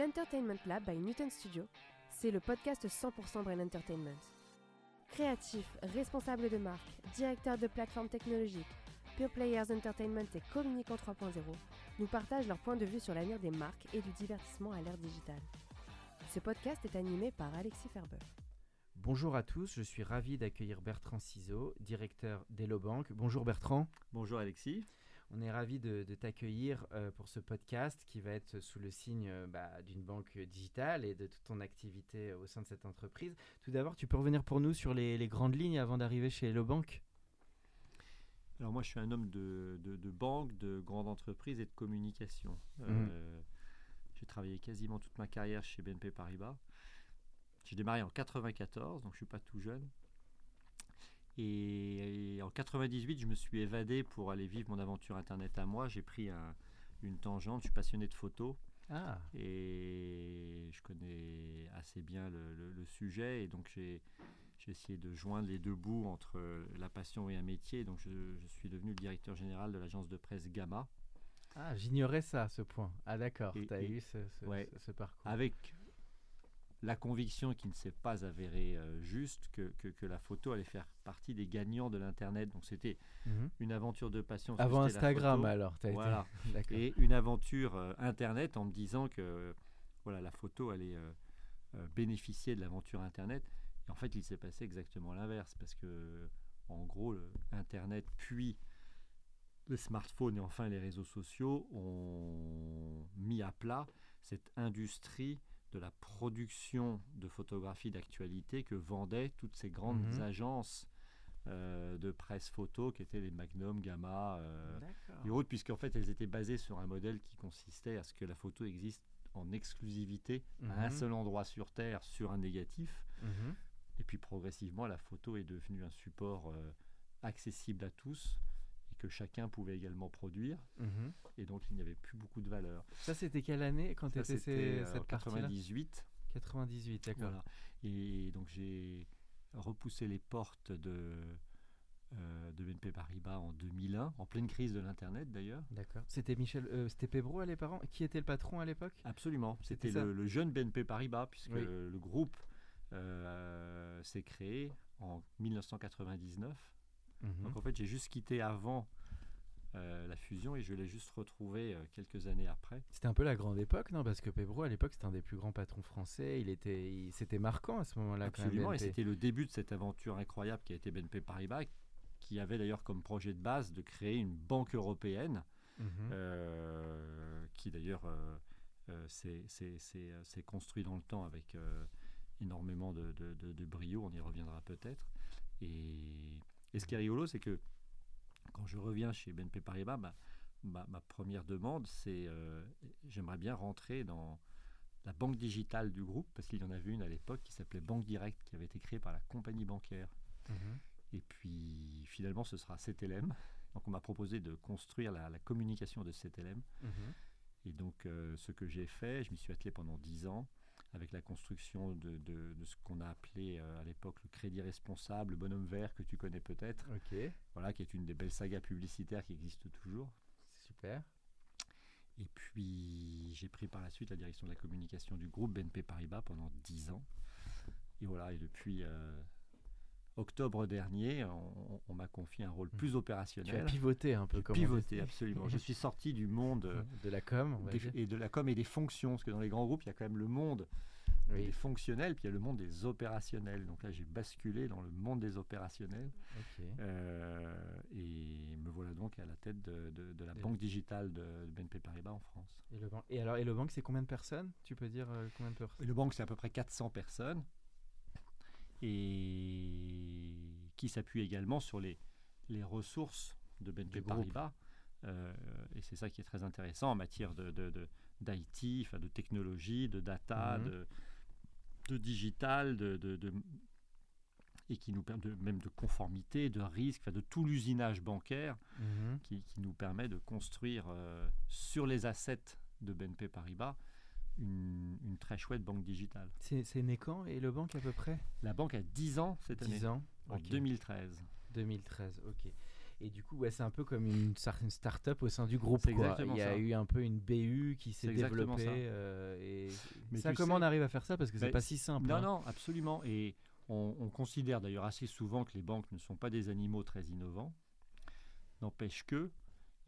L'Entertainment Lab by Newton Studio, c'est le podcast 100% Brain Entertainment. Créatifs, responsables de marque, directeurs de plateformes technologiques, Pure Players Entertainment et Communicant 3.0 nous partagent leur point de vue sur l'avenir des marques et du divertissement à l'ère digitale. Ce podcast est animé par Alexis Ferber. Bonjour à tous, je suis ravi d'accueillir Bertrand Ciseaux, directeur d'Hello Bank. Bonjour Bertrand. Bonjour Alexis. On est ravi de, de t'accueillir euh, pour ce podcast qui va être sous le signe euh, bah, d'une banque digitale et de toute ton activité au sein de cette entreprise. Tout d'abord, tu peux revenir pour nous sur les, les grandes lignes avant d'arriver chez Hello Bank Alors moi je suis un homme de, de, de banque, de grande entreprise et de communication. Mhm. Euh, J'ai travaillé quasiment toute ma carrière chez BNP Paribas. J'ai démarré en 94, donc je suis pas tout jeune. Et, et en 98, je me suis évadé pour aller vivre mon aventure internet à moi. J'ai pris un- une tangente. Je suis passionné de photos Ah, et je connais assez bien le, le- le sujet. Et donc j'ai essayé de joindre les deux bouts entre la passion et un métier. Donc je, je suis devenu le directeur général de l'agence de presse Gamma. ah j'ignorais ça, ce point. Ah d'accord, tu as et- eu ce, ce- ouais. ce- ce parcours. avec la conviction qui ne s'est pas avérée euh, juste que, que- que la photo allait faire partie des gagnants de l'Internet. Donc c'était Mhm. une aventure de passion. Avant Instagram alors, été- Voilà. Et une aventure euh, Internet en me disant que voilà, la photo allait euh, bénéficier de l'aventure Internet. Et en fait, il s'est passé exactement l'inverse parce que, en gros, le Internet puis les smartphones et enfin les réseaux sociaux ont mis à plat cette industrie de la production de photographies d'actualité que vendaient toutes ces grandes Mhm. agences euh, de presse photo qui étaient les Magnum, Gamma euh, et autres, puisqu'en fait elles étaient basées sur un modèle qui consistait à ce que la photo existe en exclusivité à un Mhm. seul endroit sur Terre sur un négatif. Mhm. Et puis progressivement, la photo est devenue un support euh, accessible à tous que chacun pouvait également produire. Mhm. Et donc il n'y avait plus beaucoup de valeur. Ça, c'était quelle année quand tu étais c'était euh, cette partie-là 98. 98, d'accord. Voilà. Et donc j'ai repoussé les portes de, euh, de BNP Paribas en 2001, en pleine crise de l'Internet d'ailleurs. D'accord. C'était Michel, euh, c'était Pébro à l'époque. Qui était le patron à l'époque? Absolument. C'était le, le jeune BNP Paribas, puisque Oui. le groupe euh, s'est créé en 1999. Mhm. Donc en fait, j'ai juste quitté avant euh, la fusion et je l'ai juste retrouvé euh, quelques années après. C'était un peu la grande époque, non? Parce que Pébro, à l'époque, c'était un des plus grands patrons français. Il était, il- c'était marquant à ce moment-là. quand même, Absolument. Et c'était le début de cette aventure incroyable qui a été BNP Paribas, qui avait d'ailleurs comme projet de base de créer une banque européenne, Mhm. euh, qui d'ailleurs s'est- s'est s'est, s'est construit dans le temps avec énormément de, de- de- de brio. On y reviendra peut-être. Et, et ce qui est rigolo, c'est que quand je reviens chez BNP Paribas, ma, ma première demande, c'est euh, j'aimerais bien rentrer dans la banque digitale du groupe, parce qu'il y en avait une à l'époque qui s'appelait Banque Direct, qui avait été créée par la compagnie bancaire. Mhm. Et puis finalement, ce sera CTLM. Donc on m'a proposé de construire la, la communication de CTLM. Mhm. Et donc euh, ce que j'ai fait, je m'y suis attelé pendant 10 ans avec la construction de, de- de ce qu'on a appelé euh, à l'époque le crédit responsable, le bonhomme vert que tu connais peut-être, Ok, voilà, qui est une des belles sagas publicitaires qui existent toujours. super. Et puis j'ai pris par la suite la direction de la communication du groupe BNP Paribas pendant 10 ans. Et voilà, et depuis euh, octobre dernier, on, on m'a confié un rôle plus Tu as opérationnel. pivoté un peu comme pivoté, absolument. Je suis sorti du monde euh, de la com, on va des- dire. et de la com et des fonctions, parce que dans les grands groupes, il y a quand même le monde Oui. des fonctionnels, puis il y a le monde des opérationnels. Donc là, j'ai basculé dans le monde des opérationnels. Euh, et me voilà donc à la tête de, de- de la Et- banque digitale de, de BNP Paribas en France. Et, le et alors, et le banque, c'est combien de personnes Tu peux dire euh, combien de personnes Et le banque, c'est à peu près 400 personnes. Et qui s'appuie également sur les, les ressources de BNP. Paribas. Euh, et c'est ça qui est très intéressant en matière de, de, de- d'IT, enfin, de technologie, de data, Mhm. de, de digital, de, et qui nous permet même de conformité, de risque, enfin, de tout l'usinage bancaire Mhm. qui, qui nous permet de construire euh, sur les assets de BNP Paribas une, une très chouette banque digitale. C'est né quand et le banque à peu près? La banque a 10 ans cette année, 10 ans. en ok. 2013. 2013, ok. Et du coup, ouais, c'est un peu comme une, star- une start-up au sein du groupe. Quoi. exactement Il y a ça. eu un peu une BU qui s'est développée. ça. euh, et Mais ça, comment sais- on arrive à faire ça? Parce que c'est pas si simple. Non, hein. non, absolument. Et on, on considère d'ailleurs assez souvent que les banques ne sont pas des animaux très innovants. N'empêche que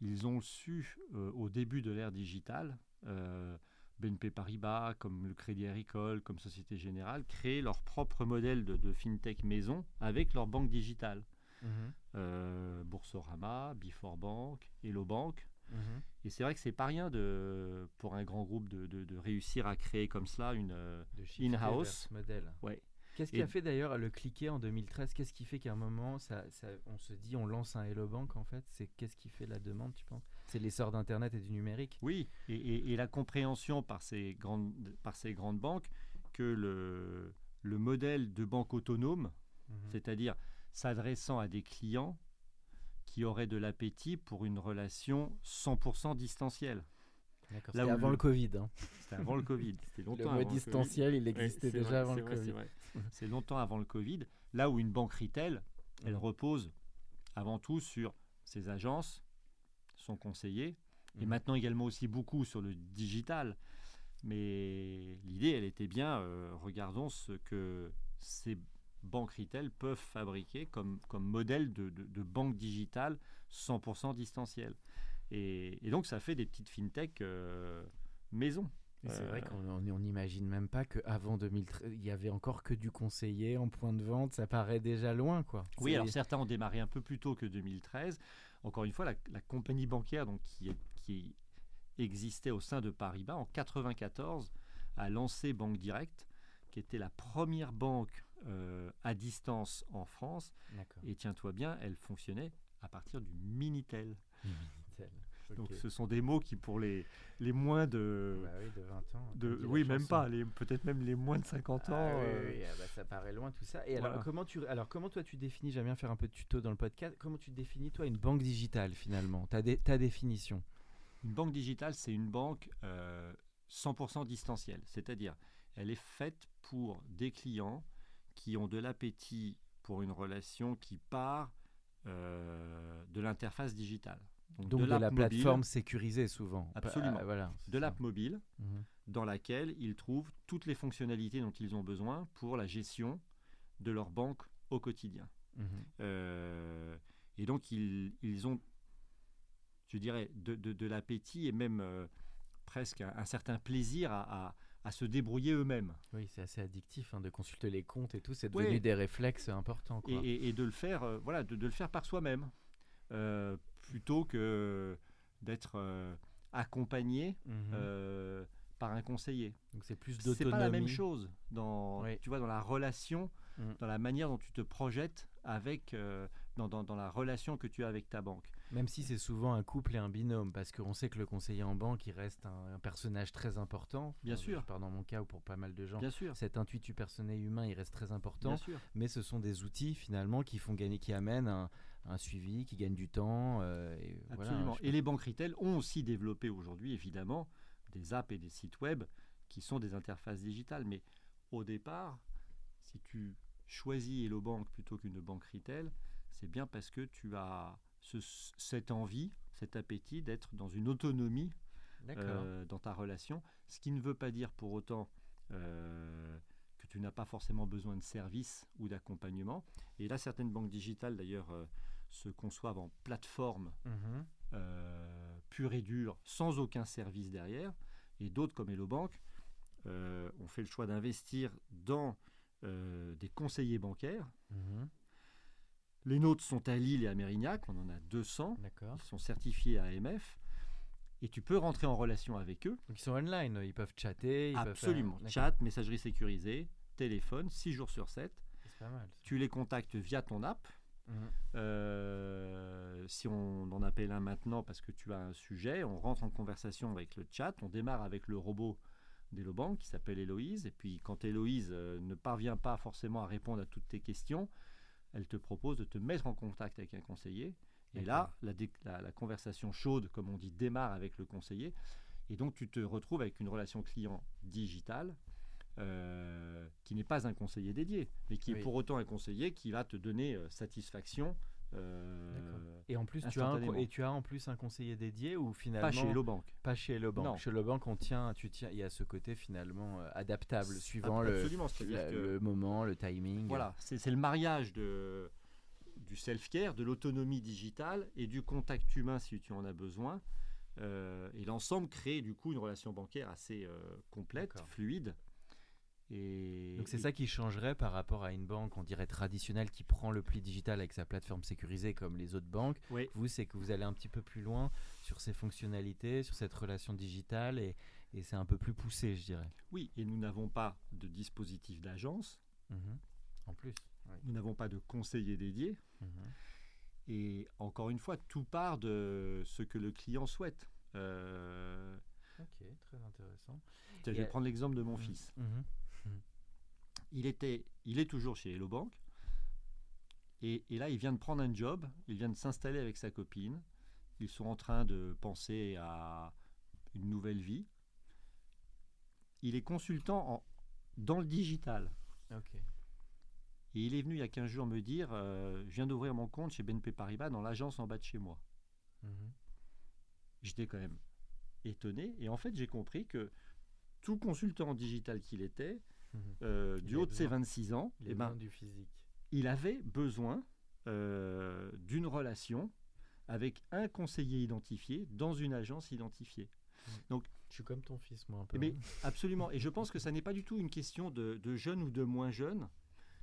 ils ont su, euh, au début de l'ère digitale, euh, BNP Paribas, comme le Crédit Agricole, comme Société Générale, créer leur propre modèle de, de fintech maison avec leur banque digitale. Mhm, Euh, Boursorama, Before Bank, Hello Bank. mhm. Et c'est vrai que c'est pas rien de, pour un grand groupe de, de- de réussir à créer comme cela une, In-house. ce modèle. Ouais. Qu'est-ce qui Et- a fait d'ailleurs le cliquer en 2013 Qu'est-ce qui fait qu'à un moment, ça, ça- on se dit on lance un Hello Bank en fait? C'est qu'est-ce qui fait la demande, tu penses? C'est l'essor d'Internet et du numérique Oui, et, et- et la compréhension par ces grandes, par ces grandes banques que le, le modèle de banque autonome, Mhm. c'est-à-dire s'adressant à des clients qui auraient de l'appétit pour une relation 100% distancielle. Là C'était où avant le- le Covid. hein. C'était avant le Covid. C'était longtemps Le avant mot Covid. distanciel, il existait déjà vrai, avant le vrai, Covid. Vrai. C'est longtemps avant le Covid. Là où une banque retail, elle Mhm. repose avant tout sur ses agences, son conseiller, et Mhm. maintenant également aussi beaucoup sur le digital. Mais l'idée, elle était bien, euh, regardons ce que ces banques retail peuvent fabriquer comme, comme modèle de, de, de banque digitale 100% distancielle. Et, et donc, ça fait des petites fintech euh, maison. C'est Euh, vrai qu'on on- on n'imagine même pas qu'avant 2013, il y avait encore que du conseiller en point de vente. Ça paraît déjà loin, quoi. Oui, alors certains ont démarré un peu plus tôt que 2013. Encore une fois, la, la compagnie bancaire donc, qui, est- qui existait au sein de Paribas en 94 a lancé Banque Direct, qui était la première banque euh, à distance en France. Et tiens-toi bien, elle fonctionnait à partir du Minitel. Donc ce sont des mots qui pour les, les moins de... Bah oui, de 20 ans. de oui, même chanson. pas, peut-être même les moins de 50 ans. Ah oui, euh, oui, ah bah, ça paraît loin tout ça. Et alors comment tu alors comment toi tu définis J'aime bien faire un peu de tuto dans le podcast. Comment tu définis toi une banque digitale finalement Ta dé- ta définition? Une banque digitale, c'est une banque euh, 100% distancielle, c'est-à-dire elle est faite pour des clients qui ont de l'appétit pour une relation qui part euh, de l'interface digitale. Donc de, l'app la mobile, plateforme sécurisée souvent. Absolument. ah, voilà. de l'app mobile Mhm. dans laquelle ils trouvent toutes les fonctionnalités dont ils ont besoin pour la gestion de leur banque au quotidien. Mhm. Euh, et donc, ils, ils ont, je dirais, de, de- de l'appétit et même euh, presque un, un certain plaisir à, à- à se débrouiller eux-mêmes. Oui, c'est assez addictif hein, de consulter les comptes et tout. C'est Ouais. devenu des réflexes importants. Et, et- et de le faire, euh, voilà, de, de le faire par soi-même, euh, plutôt que d'être euh, accompagné Mhm. euh, par un conseiller. Donc c'est plus d'autonomie. C'est pas la même chose dans, Oui. tu vois, dans la relation, Mm. dans la manière dont tu te projettes avec, euh, dans, dans- dans la relation que tu as avec ta banque. Même si c'est souvent un couple et un binôme, parce qu'on sait que le conseiller en banque, il reste un, un personnage très important. Bien Enfin, sûr. Je parle dans mon cas ou pour pas mal de gens. Bien sûr. Cet intuitu personnel humain, il reste très important. Bien sûr. Mais ce sont des outils finalement qui font gagner, qui amènent un, un suivi, qui gagnent du temps. euh, et Absolument. et les banques retail ont aussi développé aujourd'hui, évidemment, des apps et des sites web qui sont des interfaces digitales. Mais au départ, si tu choisis Hello Bank plutôt qu'une banque retail, c'est bien parce que tu as ce- cette envie, cet appétit d'être dans une autonomie euh, dans ta relation. Ce qui ne veut pas dire pour autant euh, que tu n'as pas forcément besoin de services ou d'accompagnement. Et là, certaines banques digitales, d'ailleurs, se conçoivent en plateforme Mhm. euh, pure et dure, sans aucun service derrière. Et d'autres, comme Hello Bank, euh, ont fait le choix d'investir dans euh, des conseillers bancaires. Mhm. Les nôtres sont à Lille et à Mérignac, on en a 200. D'accord. Ils sont certifiés AMF. Et tu peux rentrer en relation avec eux Donc ils sont online, ils peuvent chatter. Ils peuvent faire- Absolument. Chat, messagerie sécurisée, téléphone, 6 jours sur 7. C'est pas mal. Tu les contactes via ton app. Mhm. Euh, si on en appelle un maintenant parce que tu as un sujet, on rentre en conversation avec le chat, on démarre avec le robot d'Elobank qui s'appelle Héloïse, et puis quand Héloïse euh, ne parvient pas forcément à répondre à toutes tes questions, elle te propose de te mettre en contact avec un conseiller. Et là, la, la conversation chaude, comme on dit, démarre avec le conseiller. Et donc, tu te retrouves avec une relation client digitale euh, qui n'est pas un conseiller dédié, mais qui Oui. est pour autant un conseiller qui va te donner euh, satisfaction. euh, Et en plus, tu as, un, et tu as en plus un conseiller dédié ou finalement pas chez Hello Bank. Pas chez Hello Bank. Non. Chez Hello Bank, on tient, tu tiens, il y a ce côté finalement adaptable suivant le, Absolument, c'est-à-dire la- que- le moment, le timing. Voilà, c'est c'est le mariage de, du self-care, de l'autonomie digitale et du contact humain si tu en as besoin. Euh, et l'ensemble crée du coup une relation bancaire assez euh, complète, fluide. Et, Donc c'est et- ça qui changerait par rapport à une banque, on dirait traditionnelle, qui prend le pli digital avec sa plateforme sécurisée comme les autres banques. Oui. Vous, c'est que vous allez un petit peu plus loin sur ces fonctionnalités, sur cette relation digitale, et, et c'est un peu plus poussé, je dirais. Oui, et nous n'avons pas de dispositif d'agence, Mhm. En plus. oui. nous n'avons pas de conseiller dédié. Mhm. Et encore une fois, tout part de ce que le client souhaite. Euh, Ok, très intéressant. tiens, je vais à- prendre l'exemple de mon Mhm. fils. Il, était, il est toujours chez Hello Bank. Et, et là, il vient de prendre un job, il vient de s'installer avec sa copine. Ils sont en train de penser à une nouvelle vie. Il est consultant en- dans le digital. Et il est venu il y a 15 jours me dire euh, Je viens d'ouvrir mon compte chez BNP Paribas dans l'agence en bas de chez moi. Mhm. J'étais quand même étonné. Et en fait, j'ai compris que tout consultant digital qu'il était. Euh, Il du haut de ses besoin- 26 ans, Les eh ben, mains du physique. il avait besoin euh, d'une relation avec un conseiller identifié dans une agence identifiée. Je suis comme ton fils, moi, un peu. Mais hein. absolument. Et je pense que ça n'est pas du tout une question de, de jeune ou de moins jeune.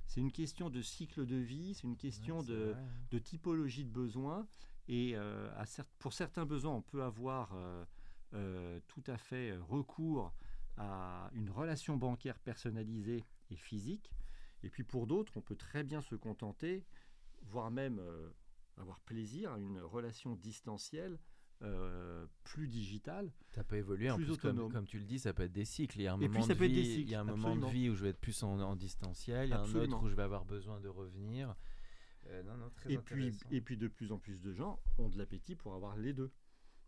C'est une question de cycle de vie, c'est une question Ouais, de, hein. de typologie de besoins. Et euh, à pour certains besoins, on peut avoir euh, euh, tout à fait recours à une relation bancaire personnalisée et physique. Et puis pour d'autres, on peut très bien se contenter, voire même euh, avoir plaisir à une relation distancielle euh, plus digitale. Ça peut évoluer en plus plus, comme, autonome. comme tu le dis, ça peut être des cycles. Il y a un moment puis de vie, il y a un moment de vie où je vais être plus en, en distanciel, il y a un autre où je vais avoir besoin de revenir. Euh, non, non, très Et puis, et puis de plus en plus de gens ont de l'appétit pour avoir les deux.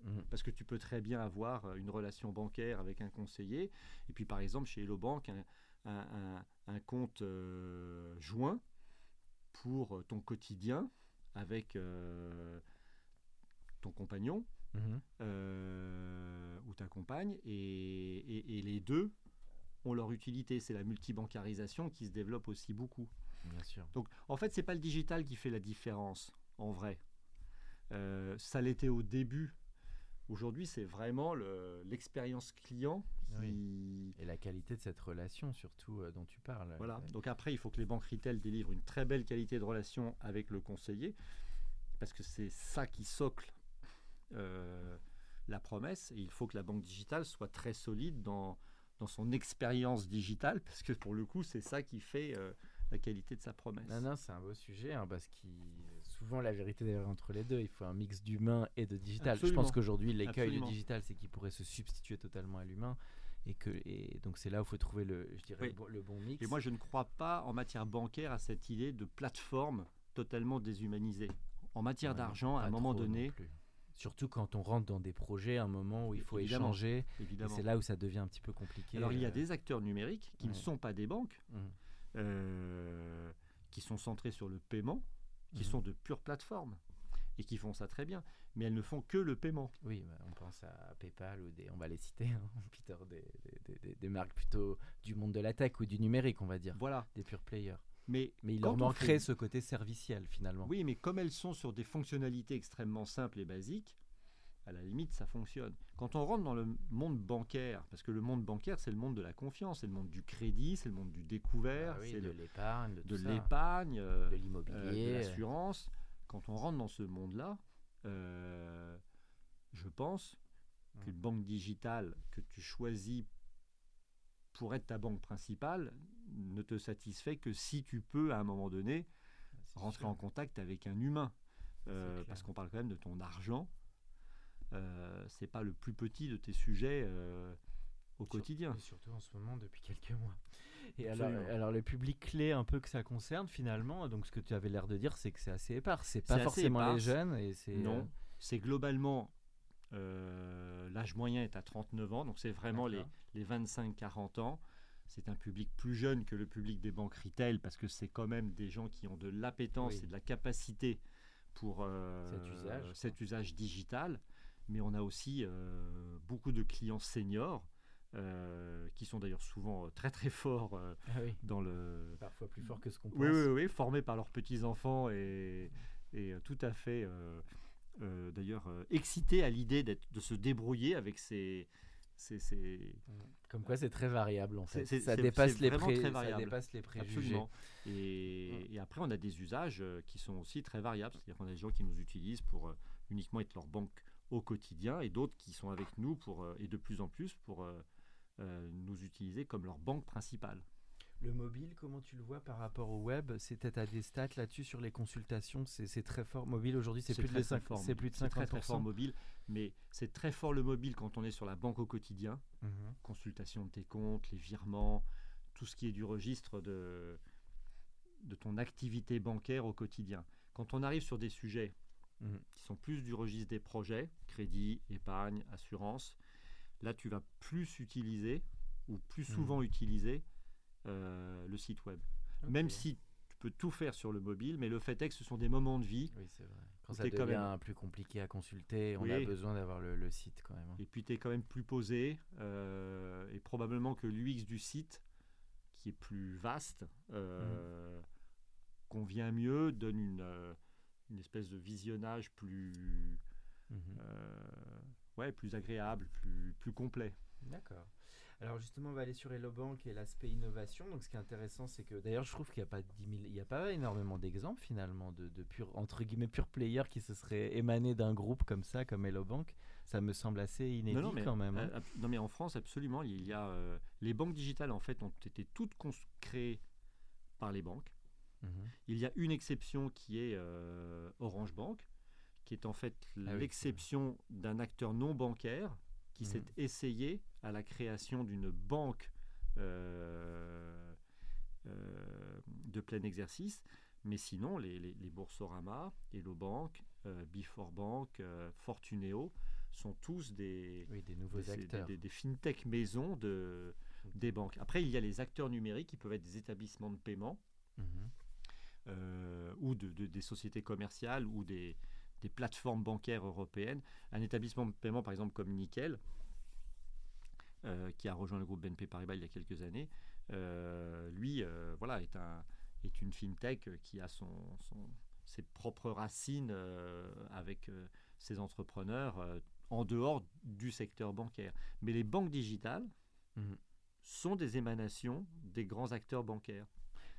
Mhm. Parce que tu peux très bien avoir euh, une relation bancaire avec un conseiller. Et puis par exemple chez Hello Bank, un, un- un- un compte euh, joint pour euh, ton quotidien avec euh, ton compagnon euh, ou ta compagne. Et, et- et les deux ont leur utilité. C'est la multibancarisation qui se développe aussi beaucoup. Bien sûr. Donc, en fait, c'est pas le digital qui fait la différence, en vrai. Euh, ça l'était au début. Aujourd'hui, c'est vraiment le- l'expérience client qui. Et la qualité de cette relation, surtout, euh, dont tu parles. Voilà. Euh, Donc après, il faut que les banques retail délivrent une très belle qualité de relation avec le conseiller, parce que c'est ça qui socle euh, la promesse. Et il faut que la banque digitale soit très solide dans, dans son expérience digitale, parce que pour le coup, c'est ça qui fait euh, la qualité de sa promesse. Non, non, c'est un beau sujet, hein, parce que souvent la vérité d'ailleurs entre les deux, il faut un mix d'humain et de digital. Absolument. Je pense qu'aujourd'hui, l'écueil du digital, c'est qu'il pourrait se substituer totalement à l'humain. Et, que, et donc c'est là où il faut trouver le, je dirais, Oui. le, bon, le bon mix. Et moi, je ne crois pas en matière bancaire à cette idée de plateforme totalement déshumanisée. En matière Ouais, d'argent, à un moment donné. Surtout quand on rentre dans des projets, un moment où il faut Évidemment. échanger. Évidemment. c'est là où ça devient un petit peu compliqué. Alors, il y a euh, des acteurs numériques qui ne sont pas des banques, mhm. euh, qui sont centrés sur le paiement, qui sont de pures plateformes et qui font ça très bien. Mais elles ne font que le paiement. Oui, bah, on pense à PayPal ou des, on va les citer, hein, Peter, des, des- des- des marques plutôt du monde de la tech ou du numérique, on va dire, Voilà. des pure players. Mais, Mais il leur manquerait fait- ce côté serviciel finalement. Oui, mais comme elles sont sur des fonctionnalités extrêmement simples et basiques, à la limite, ça fonctionne. Quand on rentre dans le monde bancaire, parce que le monde bancaire, c'est le monde de la confiance, c'est le monde du crédit, c'est le monde du découvert, Ah oui, c'est de l'épargne, de, l'épargne, euh, de euh, l'immobilier. de l'assurance. Quand on rentre dans ce monde-là, euh, je pense qu'une banque digitale que tu choisis pour être ta banque principale ne te satisfait que si tu peux, à un moment donné, rentrer en contact avec un humain. Euh, parce qu'on parle quand même de ton argent. Euh, c'est pas le plus petit de tes sujets euh, au quotidien. et surtout en ce moment depuis quelques mois. Et alors, Absolument. alors le public clé un peu que ça concerne finalement, donc ce que tu avais l'air de dire, c'est que c'est assez épars. C'est pas forcément les jeunes et c'est Non, euh, c'est globalement euh, l'âge moyen est à 39 ans, donc c'est vraiment les, les 25-40 ans. C'est un public plus jeune que le public des banques retail parce que c'est quand même des gens qui ont de l'appétence Oui. et de la capacité pour euh, Cet usage, quoi. cet usage digital. Mais on a aussi euh, beaucoup de clients seniors euh, qui sont d'ailleurs souvent euh, très très forts euh, ah oui, dans le, parfois plus fort que ce qu'on pense. oui, oui, oui, formés par leurs petits-enfants et, et, tout à fait, d'ailleurs, excités à l'idée de se débrouiller avec ces... ces, ces- Comme quoi c'est très variable en fait. Ça, dépasse les pré- ça dépasse les préjugés. Absolument. Et, et après, on a des usages qui sont aussi très variables. C'est-à-dire qu'on a des gens qui nous utilisent pour uniquement être leur banque au quotidien et d'autres qui sont avec nous pour, euh, et de plus en plus pour euh, euh, nous utiliser comme leur banque principale. Le mobile, comment tu le vois par rapport au web? C'était à des stats là-dessus sur les consultations, c'est très fort. Mobile aujourd'hui, c'est plus, de très, les très cinq- fort c'est mobile. plus de C'est 50%. très, très fort mobile, mais c'est très fort le mobile quand on est sur la banque au quotidien. Mhm. consultation de tes comptes, les virements, tout ce qui est du registre de, de ton activité bancaire au quotidien. Quand on arrive sur des sujets Mhm. qui sont plus du registre des projets, crédit, épargne, assurance, là tu vas plus utiliser ou plus Mhm. souvent utiliser euh, le site web. Même si tu peux tout faire sur le mobile, mais le fait est que ce sont des moments de vie Oui, c'est vrai. Quand ça t'es quand devient même- plus compliqué à consulter, on a besoin d'avoir le, le site quand même. hein. Et puis tu es quand même plus posé, euh, et probablement que l'UX du site, qui est plus vaste, euh, Mhm. convient mieux, donne une, une espèce de visionnage plus, Mhm. euh, ouais, plus agréable, plus, plus complet. D'accord. Alors justement, on va aller sur Hello Bank et l'aspect innovation. Donc ce qui est intéressant, c'est que d'ailleurs, je trouve qu'il n'y a pas 10 000 il y a pas énormément d'exemples finalement de, de pur entre guillemets pure players qui se seraient émanés d'un groupe comme ça, comme Hello Bank. Ça me semble assez inédit non, mais, quand même. hein. euh, non, mais en France, absolument, il y a euh, les banques digitales en fait ont été toutes créées par les banques. Mhm. Il y a une exception qui est euh, Orange Bank, qui est en fait Ah oui, l'exception d'un acteur non bancaire qui s'est Mhm. essayé à la création d'une banque euh, euh, de plein exercice. Mais sinon, les, les, les Boursorama, Hello Bank, Before Bank, Fortuneo sont tous des, Oui, des nouveaux des- acteurs. des- des fintech maisons de, des banques. Après, il y a les acteurs numériques qui peuvent être des établissements de paiement Mhm. Euh, ou de, de- des sociétés commerciales ou des, des plateformes bancaires européennes. Un établissement de paiement, par exemple, comme Nickel, euh, qui a rejoint le groupe BNP Paribas il y a quelques années, euh, lui, euh, voilà, est, un, est une fintech qui a son, son- ses propres racines avec ses entrepreneurs en dehors du secteur bancaire. Mais les banques digitales Mhm. sont des émanations des grands acteurs bancaires.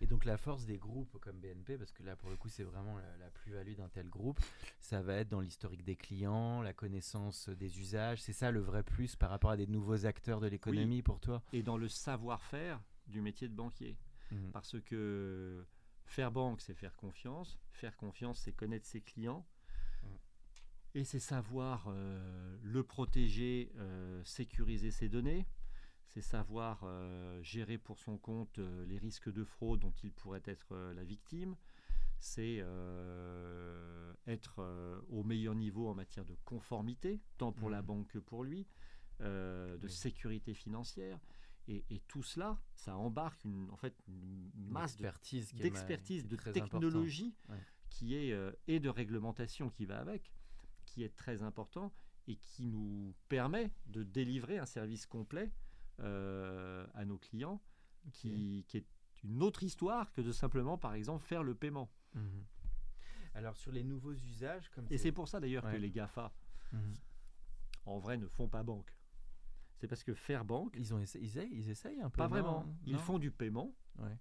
Et donc la force des groupes comme BNP, parce que là pour le coup c'est vraiment la, la plus-value d'un tel groupe, ça va être dans l'historique des clients, la connaissance des usages. C'est ça le vrai plus par rapport à des nouveaux acteurs de l'économie pour toi? Et dans le savoir-faire du métier de banquier. Mhm. Parce que faire banque, c'est faire confiance. Faire confiance, c'est connaître ses clients. Mm. Et c'est savoir euh, le protéger, euh, sécuriser ses données. C'est savoir euh, gérer pour son compte euh, les risques de fraude dont il pourrait être euh, la victime. C'est être au meilleur niveau en matière de conformité, tant pour la Mhm. banque que pour lui, de Oui. sécurité financière. Et, et tout cela, ça embarque une, en fait, une masse de- d'expertise, de très importante. technologie Ouais. qui est, et de réglementation qui va avec, qui est très important et qui nous permet de délivrer un service complet à nos clients, qui, qui est une autre histoire que de simplement, par exemple, faire le paiement. Mhm. Alors sur les nouveaux usages, comme Et c'est pour ça d'ailleurs Ouais. que les GAFA, Mhm. en vrai, ne font pas banque. C'est parce que faire banque, ils ont ils, essayent- ils essayent un peu. pas non? Vraiment. Ils font du paiement, Ouais.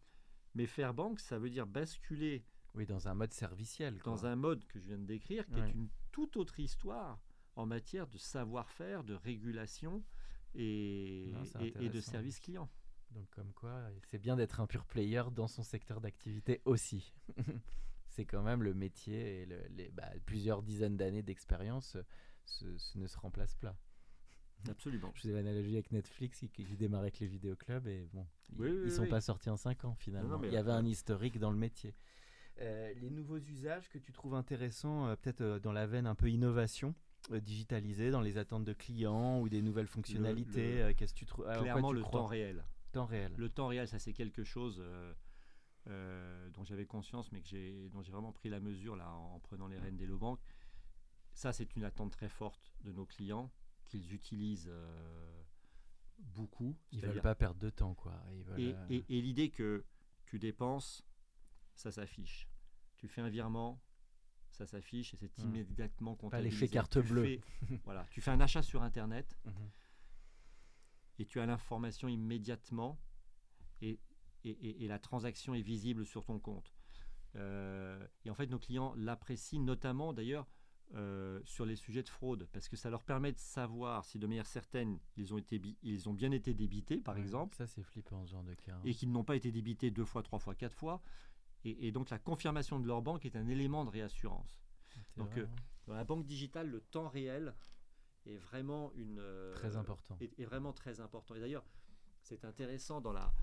mais faire banque, ça veut dire basculer Oui, dans un mode serviciel. dans un mode que je viens de décrire, qui Ouais. est une toute autre histoire en matière de savoir-faire, de régulation et, Non, c'est et- et de service client. Donc comme quoi, c'est bien d'être un pur player dans son secteur d'activité aussi. c'est quand même le métier et les bah, plusieurs dizaines d'années d'expérience ce, ne se remplace pas. Absolument. Je faisais l'analogie avec Netflix qui, qui démarrait avec les vidéoclubs et bon, ils, ne sont pas sortis en 5 ans finalement. Il y avait un historique dans le métier. Euh, les nouveaux usages que tu trouves intéressants, euh, peut-être euh, dans la veine un peu innovation, digitalisée, dans les attentes de clients ou des nouvelles fonctionnalités, qu'est-ce que tu trouves Clairement, le temps réel. Temps réel. Le temps réel, ça c'est quelque chose dont j'avais conscience, mais que j'ai, dont j'ai vraiment pris la mesure là en, prenant les rênes des banques. Ça, c'est une attente très forte de nos clients qu'ils utilisent beaucoup. Ils veulent pas perdre de temps, quoi. et, et l'idée que tu dépenses ça s'affiche. Tu fais un virement, ça s'affiche et c'est hmm. immédiatement comptabilisé. Pas l'effet carte bleue. voilà, tu fais un achat sur Internet mhm. et tu as l'information immédiatement et, et, la transaction est visible sur ton compte. Euh, et en fait, nos clients l'apprécient notamment d'ailleurs euh, sur les sujets de fraude, parce que ça leur permet de savoir si de manière certaine ils ont, été ils ont bien été débités, par exemple. Ça, c'est flippant, ce genre de cas. Hein. Et qu'ils n'ont pas été débités deux fois, trois fois, quatre fois. Et, donc la confirmation de leur banque est un élément de réassurance. Donc euh, dans la banque digitale, le temps réel est vraiment une euh, très important. Est, vraiment très important. Et d'ailleurs, c'est intéressant dans la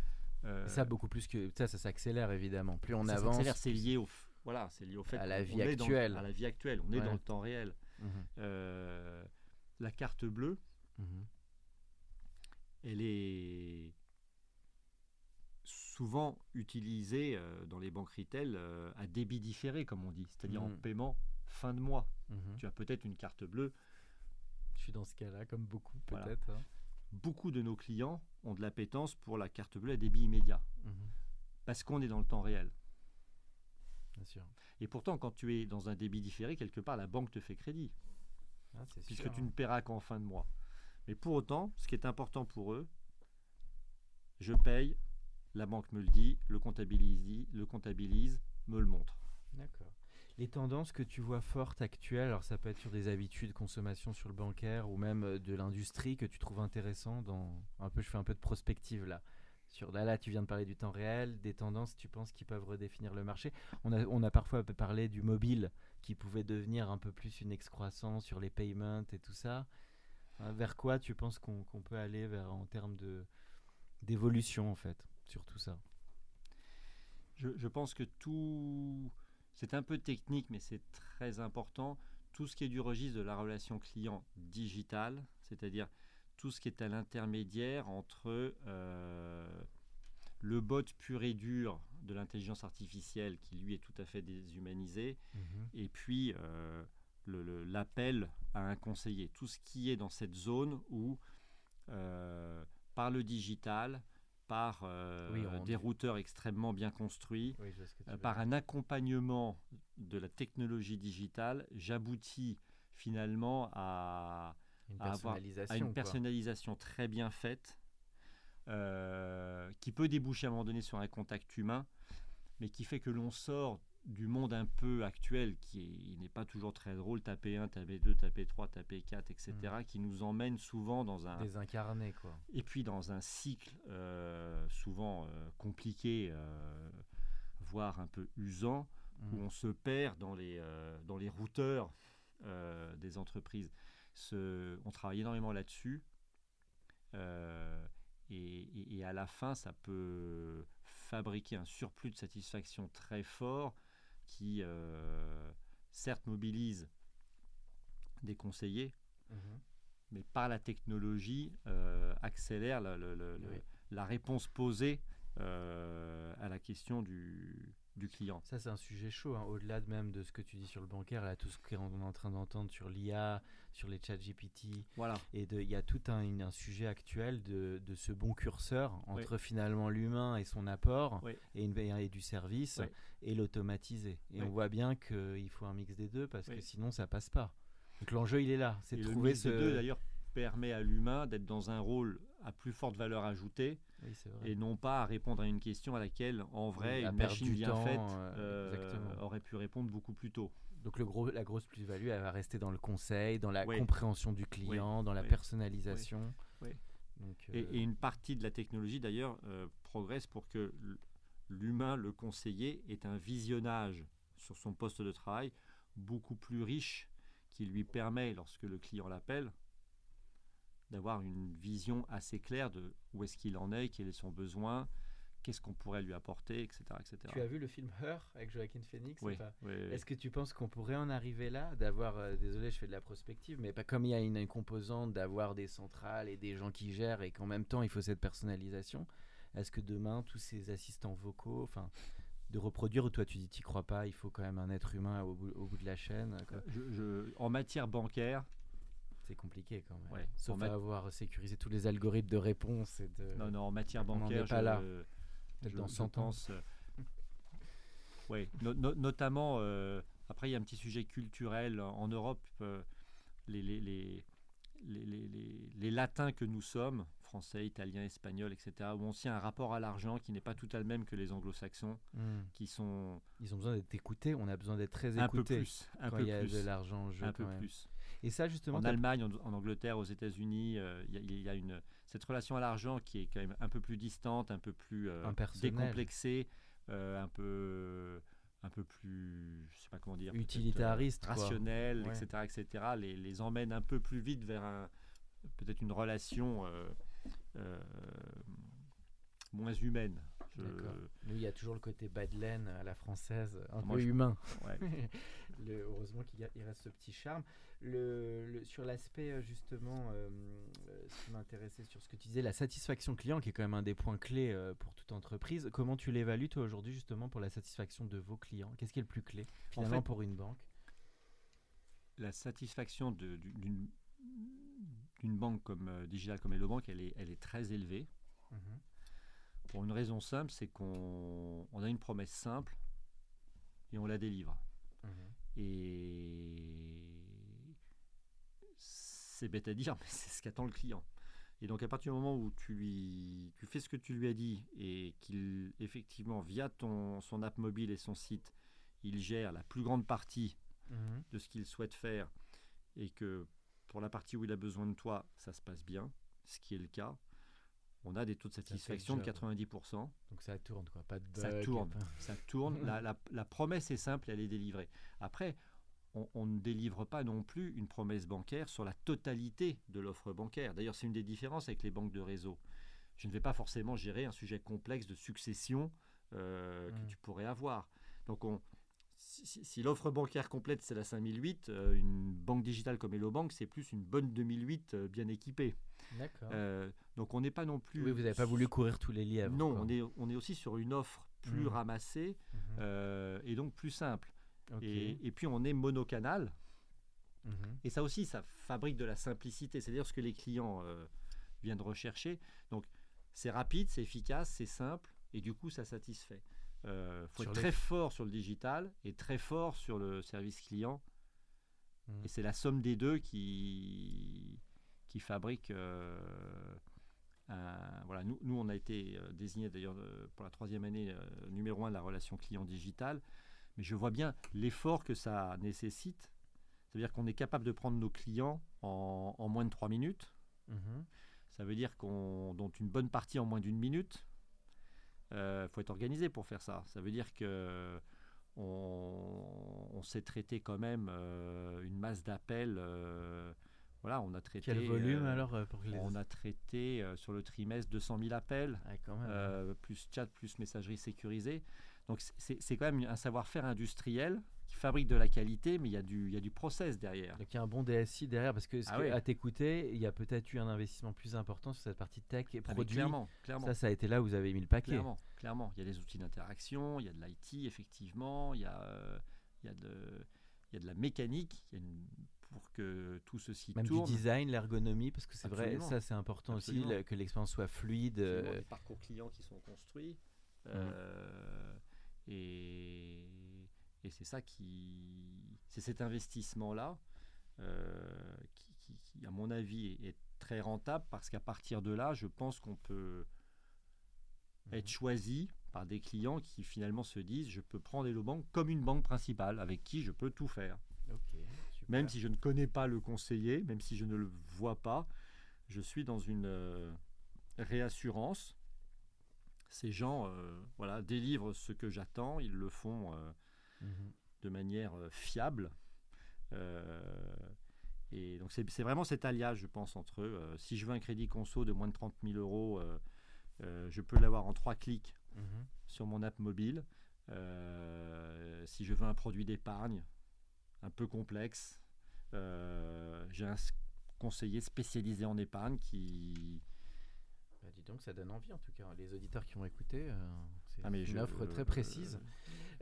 euh, ça beaucoup plus que ça, ça s'accélère évidemment. Plus on ça avance, c'est lié au voilà, c'est lié au fait à la vie actuelle. à la vie actuelle, on est dans le temps réel. Mhm. la carte bleue, mhm. elle est souvent utilisé euh, dans les banques retail euh, à débit différé, comme on dit, c'est-à-dire en mm. paiement fin de mois. Mm-hmm. Tu as peut-être une carte bleue. Je suis dans ce cas-là, comme beaucoup peut-être. Hein. Beaucoup de nos clients ont de l'appétence pour la carte bleue à débit immédiat, mm-hmm. parce qu'on est dans le temps réel. Bien sûr. Et pourtant, quand tu es dans un débit différé, quelque part, la banque te fait crédit, ah, puisque tu ne paieras qu'en fin de mois. Mais pour autant, ce qui est important pour eux, je paye la banque me le dit, le comptabilise, le comptabilise, me le montre. D'accord. Les tendances que tu vois fortes actuelles, alors ça peut être sur des habitudes de consommation sur le bancaire ou même euh, de l'industrie que tu trouves intéressant dans un peu je fais un peu de prospective là. Sur là, tu viens de parler du temps réel, des tendances, tu penses qui peuvent redéfinir le marché. On a, on a parfois parlé du mobile qui pouvait devenir un peu plus une excroissance sur les payments et tout ça. Hein, vers quoi tu penses qu'on peut aller vers en termes d'évolution en fait? Sur tout ça je, pense que tout, c'est un peu technique, mais c'est très important. Tout ce qui est du registre de la relation client digitale, c'est-à-dire tout ce qui est à l'intermédiaire entre euh, le bot pur et dur de l'intelligence artificielle, qui lui est tout à fait déshumanisé, mhm. et puis euh, l'appel à un conseiller. Tout ce qui est dans cette zone où, euh, par le digital, par euh, des routeurs extrêmement bien construits, euh, par un accompagnement de la technologie digitale, j'aboutis finalement à, une avoir, une personnalisation très bien faite, euh, qui peut déboucher à un moment donné sur un contact humain, mais qui fait que l'on sort du monde un peu actuel qui n'est pas toujours très drôle, taper 1, taper 2, taper 3, taper 4, etc., mm. qui nous emmène souvent dans un... Désincarné, quoi. Et puis dans un cycle euh, souvent euh, compliqué, euh, voire un peu usant, où mm. on se perd dans les, dans les routeurs des entreprises. Ce, on travaille énormément là-dessus. Et, et, à la fin, ça peut fabriquer un surplus de satisfaction très fort qui, euh, certes, mobilise des conseillers, mhm. mais par la technologie, euh, accélère la, réponse posée euh, à la question du, du client. Ça, c'est un sujet chaud, hein. au-delà de même de ce que tu dis sur le bancaire, là, tout ce qu'on est en train d'entendre sur l'IA, sur les chats GPT. Voilà. Et il y a tout un, un sujet actuel de, de, ce bon curseur entre finalement l'humain et son apport, et, une, et du service, et l'automatisé. Et on voit bien qu'il faut un mix des deux, parce que sinon, ça passe pas. Donc l'enjeu, il est là. C'est de trouver ce. deux, d'ailleurs, permet à l'humain d'être dans un rôle à plus forte valeur ajoutée et non pas à répondre à une question à laquelle, en vrai, une machine bien faite euh, euh, aurait pu répondre beaucoup plus tôt. Donc le gros, la grosse plus-value, elle va rester dans le conseil, dans la compréhension du client, dans la personnalisation. Donc, et, et, une partie de la technologie, d'ailleurs, euh, progresse pour que l'humain, le conseiller, ait un visionnage sur son poste de travail beaucoup plus riche qui lui permet, lorsque le client l'appelle, d'avoir une vision assez claire de où est-ce qu'il en est, quel est son besoin, qu'est-ce qu'on pourrait lui apporter, etc., etc. Tu as vu le film Her avec Joaquin Phoenix Oui, enfin, oui, oui. Est-ce que tu penses qu'on pourrait en arriver là, d'avoir, euh, désolé, je fais de la prospective, mais pas comme il y a une, une composante d'avoir des centrales et des gens qui gèrent et qu'en même temps il faut cette personnalisation. Est-ce que demain tous ces assistants vocaux, enfin, de reproduire ou toi tu dis t'y crois pas, il faut quand même un être humain au bout, au bout de la chaîne, quoi? Je- je- en matière bancaire, c'est compliqué quand même. Ouais. Sauf mat- à avoir sécurisé tous les algorithmes de réponse et de. non, non, en matière on bancaire, est pas je, là. je- je dans 100 ans. pense. euh, no- no- notamment, euh, après, il y a un petit sujet culturel en, Europe. euh, les, les, les, les, les- les- les latins que nous sommes, français, italiens, espagnols, etc., ont aussi un rapport à l'argent qui n'est pas tout à le même que les anglo-saxons, Hmm. qui sont Ils ont besoin d'être écoutés, on a besoin d'être très un peu écoutés plus. Un quand peu il y a plus. de l'argent en jeu. un peu même. plus. Et ça justement, En Allemagne, en, en Angleterre, aux États-Unis, euh, il y a- il y, a une cette relation à l'argent qui est quand même un peu plus distante, un peu plus euh, décomplexée, euh, un peu un peu plus, je sais pas comment dire, Utilitariste, Ouais. etc., etc. Les, les emmène un peu plus vite vers un peut-être une relation moins humaine. Je-. Nous, il y a toujours le côté Badelaine à la française, un Moi, peu je- humain. ouais. Le- heureusement qu'il il reste ce petit charme. Le, le- sur l'aspect, euh, justement, euh, euh, ce qui m'intéressait sur ce que tu disais, la satisfaction client, qui est quand même un des points clés euh, pour toute entreprise. Comment tu l'évalues, toi, aujourd'hui, justement, pour la satisfaction de vos clients? Qu'est-ce qui est le plus clé, finalement, fait- pour une banque? la satisfaction d'une banque comme euh, Digital comme Hello elle est, elle est très élevée. Pour une raison simple, c'est qu'on on a une promesse simple et on la délivre. Et c'est bête à dire, mais c'est ce qu'attend le client. Et donc à partir du moment où tu lui tu fais ce que tu lui as dit et qu'il effectivement via ton son app mobile et son site, il gère la plus grande partie Mhm. de ce qu'il souhaite faire et que pour la partie où il a besoin de toi, ça se passe bien, ce qui est le cas, on a des taux de satisfaction de job. 90%. Donc ça tourne, quoi. Pas de Ça bug, tourne, pas- ça tourne. La, la- la promesse est simple, elle est délivrée. Après, on, on ne délivre pas non plus une promesse bancaire sur la totalité de l'offre bancaire. D'ailleurs, c'est une des différences avec les banques de réseau. Je ne vais pas forcément gérer un sujet complexe de succession euh, que Mm. tu pourrais avoir. Donc, on, si, si- si l'offre bancaire complète, c'est la 5008, euh, une banque digitale comme Hello Bank, c'est plus une bonne 2008 euh, bien équipée. D'accord. Euh, donc, on n'est pas non plus... oui, vous n'avez pas voulu courir tous les lièvres. Non, quoi. on est, on est aussi sur une offre plus Mm. ramassée Mhm. euh, et donc plus simple. Et, et puis on est monocanal. Mhm. Et ça aussi, ça fabrique de la simplicité. C'est-à-dire ce que les clients euh, viennent rechercher. Donc c'est rapide, c'est efficace, c'est simple et du coup ça satisfait. Il faut Sur être les- très fort sur le digital et très fort sur le service client. Mhm. Et c'est la somme des deux qui, qui fabrique. euh, un- voilà, nous, nous, on a été euh, désigné d'ailleurs euh, pour la troisième année numéro un de la relation client digitale. Mais je vois bien l'effort que ça nécessite. C'est-à-dire qu'on est capable de prendre nos clients en, en moins de trois minutes. Mhm. Ça veut dire qu'on dont une bonne partie en moins d'une minute. Il faut être organisé pour faire ça. Ça veut dire que on, on sait traiter quand même euh, une masse d'appels. euh, voilà, on a traité. Quel volume euh, alors euh, pour les... On a traité euh, sur le trimestre 200 000 appels, Ah, quand même. euh, plus chat, plus messagerie sécurisée. Donc c'est- quand même un savoir-faire industriel qui fabrique de la qualité, mais il y a du, il y a du process derrière. Donc il y a un bon DSI derrière parce que, ce Ah que- oui. à t'écouter, il y a peut-être eu un investissement plus important sur cette partie tech et Ah, produit. clairement, clairement. Ça, ça a été là où vous avez mis le paquet. Clairement, clairement. Il y a des outils d'interaction, il y a de l'IT, effectivement, il y a, il y a, de, il y a de la mécanique il y a une- pour que tout ceci Même tourne. du design, l'ergonomie, parce que c'est vrai, ça c'est important aussi, Absolument. que l'expérience soit fluide. Absolument, euh, des parcours clients qui sont construits. Mhm. Euh, et et c'est ça qui. C'est cet investissement-là euh, qui, qui- qui, à mon avis, est, est très rentable parce qu'à partir de là, je pense qu'on peut Mhm. être choisi par des clients qui finalement se disent je peux prendre Hello Bank comme une banque principale avec qui je peux tout faire. Même si je ne connais pas le conseiller, même si je ne le vois pas, je suis dans une euh, réassurance. Ces gens euh, voilà, délivrent ce que j'attends, ils le font euh, Mhm. de manière fiable. et donc c'est vraiment cet alliage, je pense, entre eux. si je veux un crédit conso de moins de 30 000 euros, je peux l'avoir en trois clics mhm. sur mon app mobile. si je veux un produit d'épargne un peu complexe, j'ai un conseiller spécialisé en épargne qui, bah, dis donc, ça donne envie en tout cas. Les auditeurs qui ont écouté, euh, c'est ah, une offre très précise.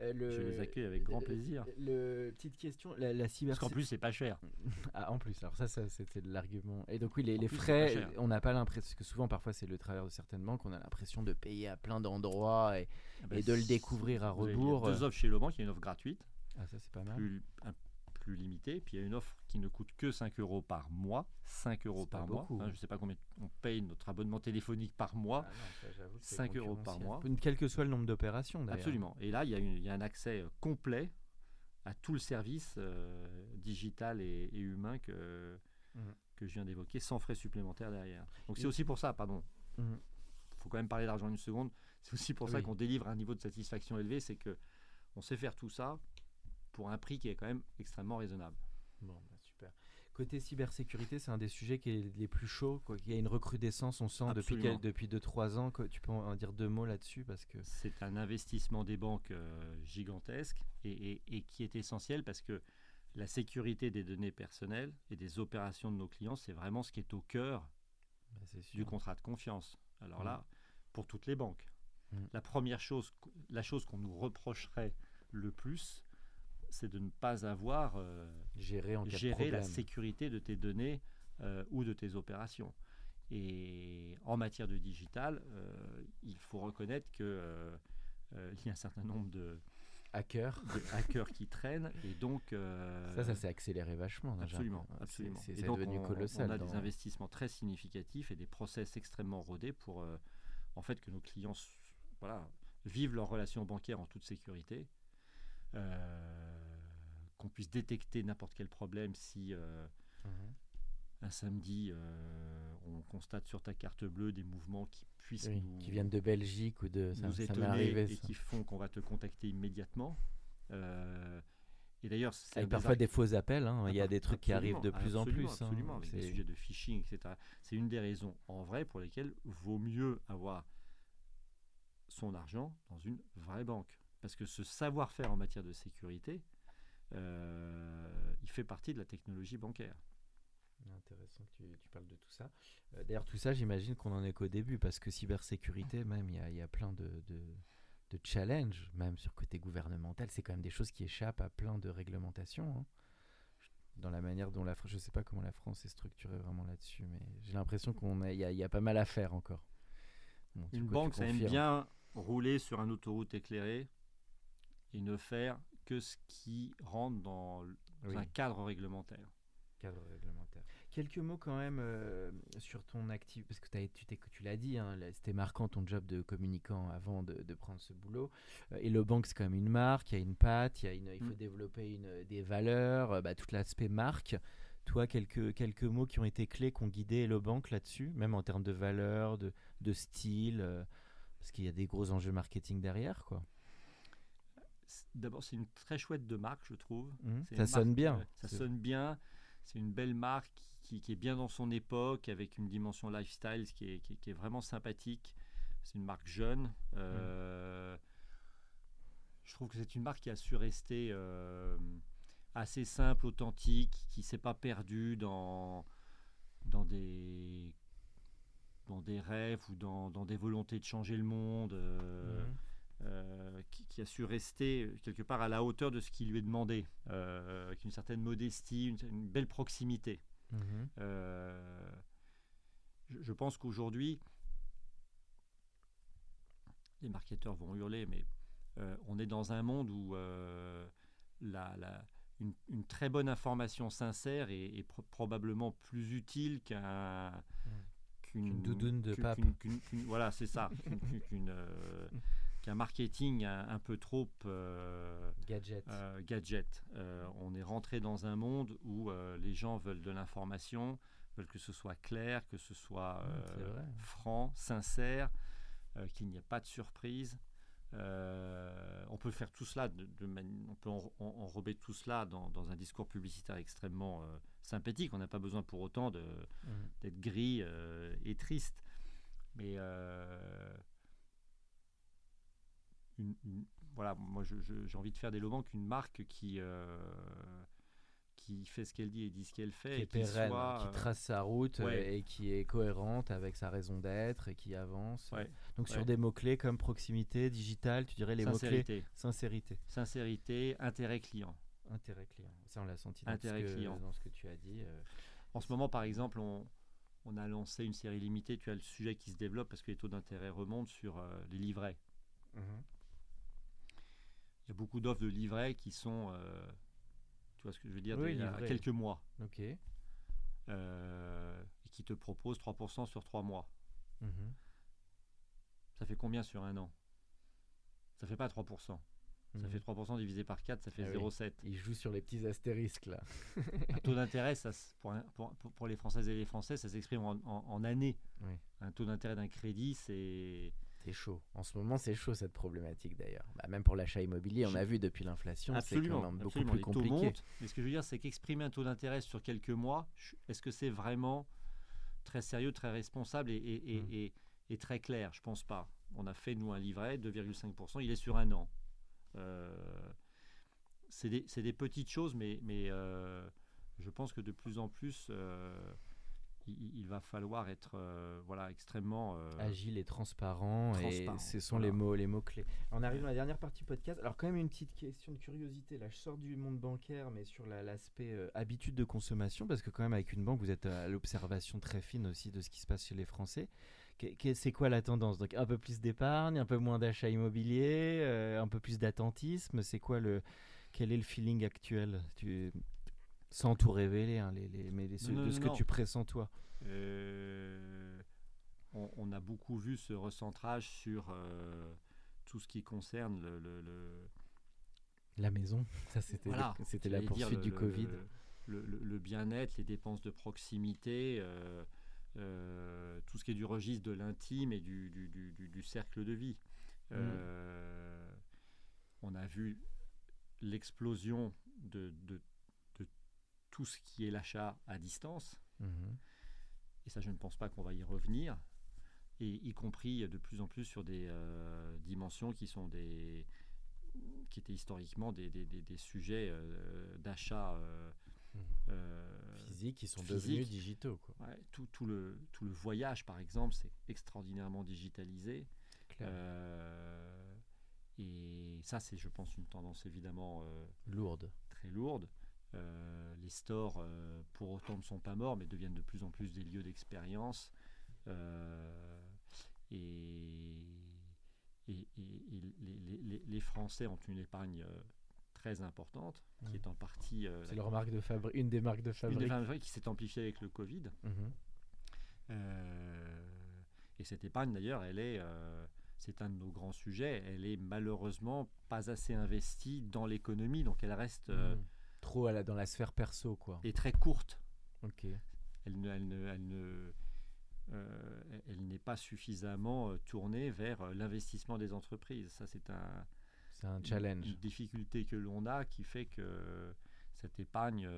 Euh, je les accueille avec grand plaisir. Le, petite question, la, la cyber... Parce qu'en plus, c'est pas cher. ah, en plus, alors ça, ça c'était de l'argument. Et donc oui, les, les frais, on n'a pas l'impression, parce que souvent, parfois, c'est le travers de certaines banques, on a l'impression de payer à plein d'endroits et, ah bah, et de le découvrir à rebours. Il y a deux offres chez Le Banque, il y a une offre gratuite. Ah, ça, c'est pas mal. Plus, limité. Puis il y a une offre qui ne coûte que 5 euros par mois. 5 euros par mois. Hein, je ne sais pas combien on paye notre abonnement téléphonique par mois. 5 ah euros par mois. Quel que soit le nombre d'opérations Absolument. Et là, il y, a il y, a un accès euh, complet à tout le service euh, digital et, humain que, mhm. que je viens d'évoquer sans frais supplémentaires derrière. Donc c'est aussi pour ça, pardon. Il mhm. faut quand même parler d'argent une seconde. C'est aussi pour ça qu'on délivre un niveau de satisfaction élevé, c'est que on sait faire tout ça pour un prix qui est quand même extrêmement raisonnable. Bon, bah, super. Côté cybersécurité, c'est un des sujets qui est les plus chauds. Quoi. Il y a une recrudescence, on sent depuis depuis 2-3 ans. Tu peux en dire deux mots là-dessus parce que c'est un investissement des banques euh, gigantesque et, et, qui est essentiel parce que la sécurité des données personnelles et des opérations de nos clients, c'est vraiment ce qui est au cœur bah, du contrat de confiance. Alors là, mm. pour toutes les banques, mm. la première chose, la chose qu'on nous reprocherait le plus, c'est de ne pas avoir euh, géré, en la sécurité de tes données euh, ou de tes opérations. Et en matière de digital, euh, il faut reconnaître qu'il y a un certain nombre de hackers, hackers qui traînent et donc ça, ça s'est accéléré vachement. Absolument, absolument. C'est devenu on, colossal. On a des investissements très significatifs et des process extrêmement rodés pour en fait que nos clients voilà, vivent leur relation bancaire en toute sécurité. Euh, qu'on puisse détecter n'importe quel problème si euh, mhm. un samedi euh, on constate sur ta carte bleue des mouvements qui puissent nous, qui viennent de Belgique ou de nous étonner et qui font qu'on va te contacter immédiatement. Et d'ailleurs, avec parfois des, faux appels. Hein. Il y a des trucs qui arrivent de plus en plus. Hein. Absolument, avec des sujets de phishing, etc. C'est une des raisons en vrai pour lesquelles vaut mieux avoir son argent dans une vraie banque. Parce que ce savoir-faire en matière de sécurité, euh, il fait partie de la technologie bancaire. Intéressant que tu, parles de tout ça. Euh, d'ailleurs, tout ça, j'imagine qu'on en est qu'au début, parce que cybersécurité, même, il y a, plein de, de, challenges, même sur côté gouvernemental. C'est quand même des choses qui échappent à plein de réglementations. Hein. Dans la manière dont la France, je ne sais pas comment la France est structurée vraiment là-dessus, mais j'ai l'impression qu'il y, y, a pas mal à faire encore. Une banque, ça aime bien rouler sur un autoroute éclairée et ne faire que ce qui rentre dans un cadre réglementaire. Cadre réglementaire. Quelques mots quand même euh, sur ton actif, parce que tu, tu l'as dit, hein, c'était marquant ton job de communicant avant de, prendre ce boulot. Euh, et le banque, c'est quand même une marque, il y a une patte, il, il faut mm. développer une, des valeurs, euh, bah, tout l'aspect marque. Toi, quelques, quelques mots qui ont été clés, qui ont guidé le banque là-dessus, même en termes de valeurs, de, de style, parce qu'il y a des gros enjeux marketing derrière, quoi. D'abord, c'est une très chouette de marque, je trouve. Mmh. ça sonne bien. Euh, ça sonne bien. C'est une belle marque qui, est bien dans son époque, avec une dimension lifestyle qui est, qui, est vraiment sympathique. C'est une marque jeune. Euh, je trouve que c'est une marque qui a su rester euh, assez simple, authentique, qui ne s'est pas perdue dans, dans des dans des rêves ou dans, dans, des volontés de changer le monde. Mmh. Euh, qui, a su rester quelque part à la hauteur de ce qui lui est demandé, euh, avec une certaine modestie, une, belle proximité. Mhm. Euh, je, pense qu'aujourd'hui, les marketeurs vont hurler, mais on est dans un monde où la, une, très bonne information sincère est, probablement plus utile qu'un qu'une doudoune de pape. voilà, c'est ça. qu'une qu'un marketing un, peu trop euh, gadget. Euh, gadget. Euh, on est rentré dans un monde où les gens veulent de l'information, veulent que ce soit clair, que ce soit franc, sincère, qu'il n'y ait pas de surprise. Euh, on peut faire tout cela, de, on peut enrober tout cela dans, un discours publicitaire extrêmement euh, sympathique. On n'a pas besoin pour autant mmh. d'être gris euh, et triste. Mais voilà, moi j'ai envie de faire des Lobank une marque qui qui fait ce qu'elle dit et dit ce qu'elle fait. Qui pérenne, qui euh, trace sa route euh, et qui est cohérente avec sa raison d'être et qui avance. Donc sur des mots-clés comme proximité, digital, tu dirais les mots-clés Sincérité. Sincérité, intérêt client. Intérêt client. Ça, on l'a senti dans, intérêt ce que, client. dans ce que tu as dit. Euh. En ce moment, par exemple, on, on, a lancé une série limitée. Tu as le sujet qui se développe parce que les taux d'intérêt remontent sur les livrets. Mhm. Il y a beaucoup d'offres de livrets qui sont tu vois ce que je veux dire, a quelques mois. Ok. Euh, et qui te propose 3% sur 3 mois. Mhm. Ça fait combien sur un an? Ça fait pas 3%. Ça mhm. fait 3% divisé par 4, ça fait 0,7. Ah Il joue sur les petits astérisques là. un taux d'intérêt, pour, pour, pour, les Françaises et les Français, ça s'exprime en, en, années. Un taux d'intérêt d'un crédit, c'est c'est chaud. En ce moment, c'est chaud cette problématique d'ailleurs. Bah, même pour l'achat immobilier, on a vu depuis l'inflation, c'est quand même beaucoup plus compliqué. Mais ce que je veux dire, c'est qu'exprimer un taux d'intérêt sur quelques mois, est-ce que c'est vraiment très sérieux, très responsable et, hmm. très clair? Je pense pas. On a fait, nous, un livret, 2,5%, il est sur un an. Euh, c'est des, petites choses, mais, euh, je pense que de plus en plus, euh, il, va falloir être euh, voilà, extrêmement euh, agile et transparent, Et ce sont les mots, les mots clés. On arrive dans la dernière partie podcast. Alors quand même une petite question de curiosité. Là, je sors du monde bancaire, mais sur l'aspect euh, habitude de consommation, parce que quand même avec une banque, vous êtes à l'observation très fine aussi de ce qui se passe chez les Français. C'est quoi la tendance? Donc un peu plus d'épargne, un peu moins d'achat immobilier, un peu plus d'attentisme. C'est quoi le quel est le feeling actuel? Tu, sans tout révéler, hein, les, les, mais de ce que tu pressens toi. Euh, on, a beaucoup vu ce recentrage sur euh, tout ce qui concerne le, la maison. Ça, c'était c'était la poursuite du Covid. Le, bien-être, les dépenses de proximité, euh, tout ce qui est du registre de l'intime et du, du, cercle de vie. Mm. on a vu l'explosion de, de, tout ce qui est l'achat à distance. Mhm. Et ça, je ne pense pas qu'on va y revenir. Et y compris de plus en plus sur des euh, dimensions qui sont des qui étaient historiquement des, des, des, sujets euh, d'achat euh, mhm. physiques qui sont devenus digitaux. Quoi. tout, tout, le, tout le voyage, par exemple, c'est extraordinairement digitalisé. et ça, c'est, je pense, une tendance évidemment lourde. Très lourde. Euh, les stores, euh, pour autant, ne sont pas morts, mais deviennent de plus en plus des lieux d'expérience. Euh, et, les, Français ont une épargne très importante, qui est en partie. C'est leur marque de fabrique, une des marques de fabrique. Une des qui s'est amplifiée avec le Covid. Mhm. et cette épargne, d'ailleurs, elle est c'est un de nos grands sujets. Elle est malheureusement pas assez investie dans l'économie, donc elle reste mhm. Trop dans la sphère perso, quoi. Et très courte. Ok. Elle ne, elle ne, elle ne, euh, elle n'est pas suffisamment euh, tournée vers euh, l'investissement des entreprises. Ça, c'est un, un challenge. Une, difficulté que l'on a qui fait que cette épargne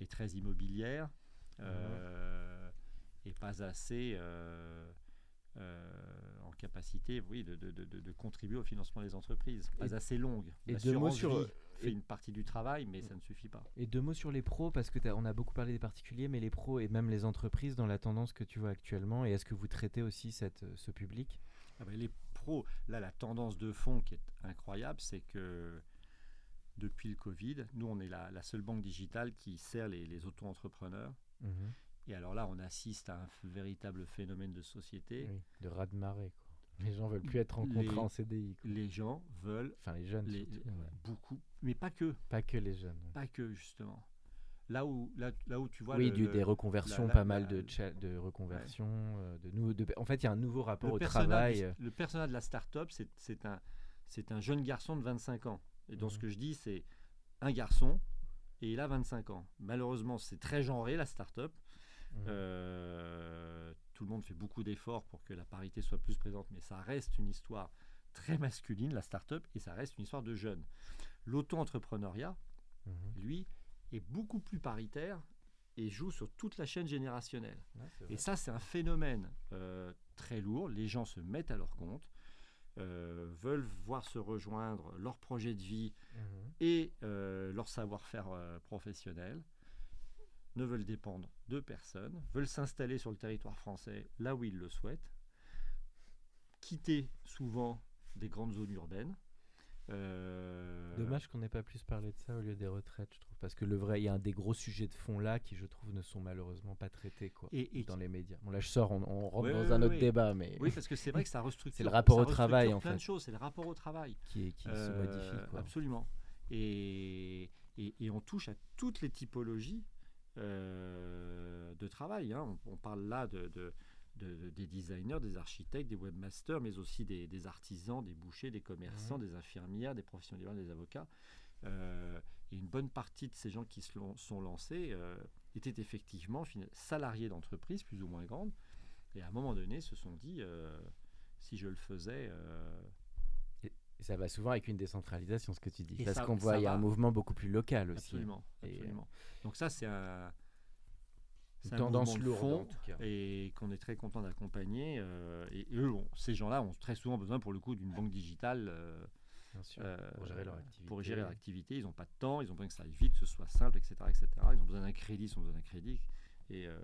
est très immobilière mhm. et pas assez en capacité oui, de, de, de, de, contribuer au financement des entreprises. Pas assez longue. Et deux mots sur, fait une partie du travail, mais ça ne suffit pas. Et deux mots sur les pros, parce que on a beaucoup parlé des particuliers, mais les pros et même les entreprises dans la tendance que tu vois actuellement. Et est-ce que vous traitez aussi cette, ce public? Ah ben, Les pros, là, la tendance de fond qui est incroyable, c'est que depuis le Covid, nous, on est la, la seule banque digitale qui sert les, les auto-entrepreneurs. Mhm. Et alors là, on assiste à un véritable phénomène de société. de raz-de-marée. Les gens veulent plus être rencontrés en CDI. Les gens veulent. Enfin, les jeunes. Beaucoup. Mais pas que. Pas que les jeunes. Pas que, justement. Là où, là, là où tu vois. Oui, des reconversions, pas mal de, de reconversions. Euh, de, en fait, il y a un nouveau rapport au travail. Euh. le personnage de la start-up, c'est un, un jeune garçon de 25 ans. Et donc, ce que je dis, c'est un garçon et il a 25 ans. Malheureusement, c'est très genré, la start-up. Euh, tout le monde fait beaucoup d'efforts pour que la parité soit plus présente, mais ça reste une histoire très masculine, la start-up, et ça reste une histoire de jeunes. L'auto-entrepreneuriat, Mhm. lui, est beaucoup plus paritaire et joue sur toute la chaîne générationnelle. Ouais, Et ça, c'est un phénomène euh, très lourd. Les gens se mettent à leur compte, euh, veulent voir se rejoindre leur projet de vie Mhm. et euh, leur savoir-faire euh, professionnel, ne veulent dépendre de personne, veulent s'installer sur le territoire français là où ils le souhaitent, quitter souvent des grandes zones urbaines. Euh, Dommage qu'on n'ait pas plus parlé de ça au lieu des retraites, je trouve. Parce que le vrai, il y a un des gros sujets de fond là qui, je trouve, ne sont malheureusement pas traités quoi, Et- et dans les médias. Bon, là, je sors, on, on rentre Ouais, dans ouais, un autre débat, mais Oui, parce que c'est vrai que ça restructure. C'est le rapport au travail, en plein fait. de choses, c'est le rapport au travail. qui, est- qui se Euh, modifie. Quoi. Absolument. Et, et, et on touche à toutes les typologies euh, de travail. hein. On, on parle là de, de- de- de- des designers, des architectes, des webmasters, mais aussi des, des artisans, des bouchers, des commerçants, des infirmières, des professionnels des avocats. Euh, et une bonne partie de ces gens qui se sont lancés euh, étaient effectivement salariés d'entreprises plus ou moins grandes. Et à un moment donné, se sont dit, si je le faisais, Et ça va souvent avec une décentralisation, ce que tu dis. Et Parce qu'on voit, il y a un mouvement beaucoup plus local aussi. Absolument, Et. Donc ça, c'est un, Une c'est tendance lourde, fond en tout cas. et qu'on est très content d'accompagner. euh, et eux, ces gens-là ont très souvent besoin, pour le coup, d'une banque digitale euh, Bien sûr, euh, pour gérer leur activité. Pour gérer leur activité, ils n'ont pas de temps, ils ont besoin que ça aille vite, que ce soit simple, etc., etc. Ils ont besoin d'un crédit, ils ont besoin d'un crédit. Et euh,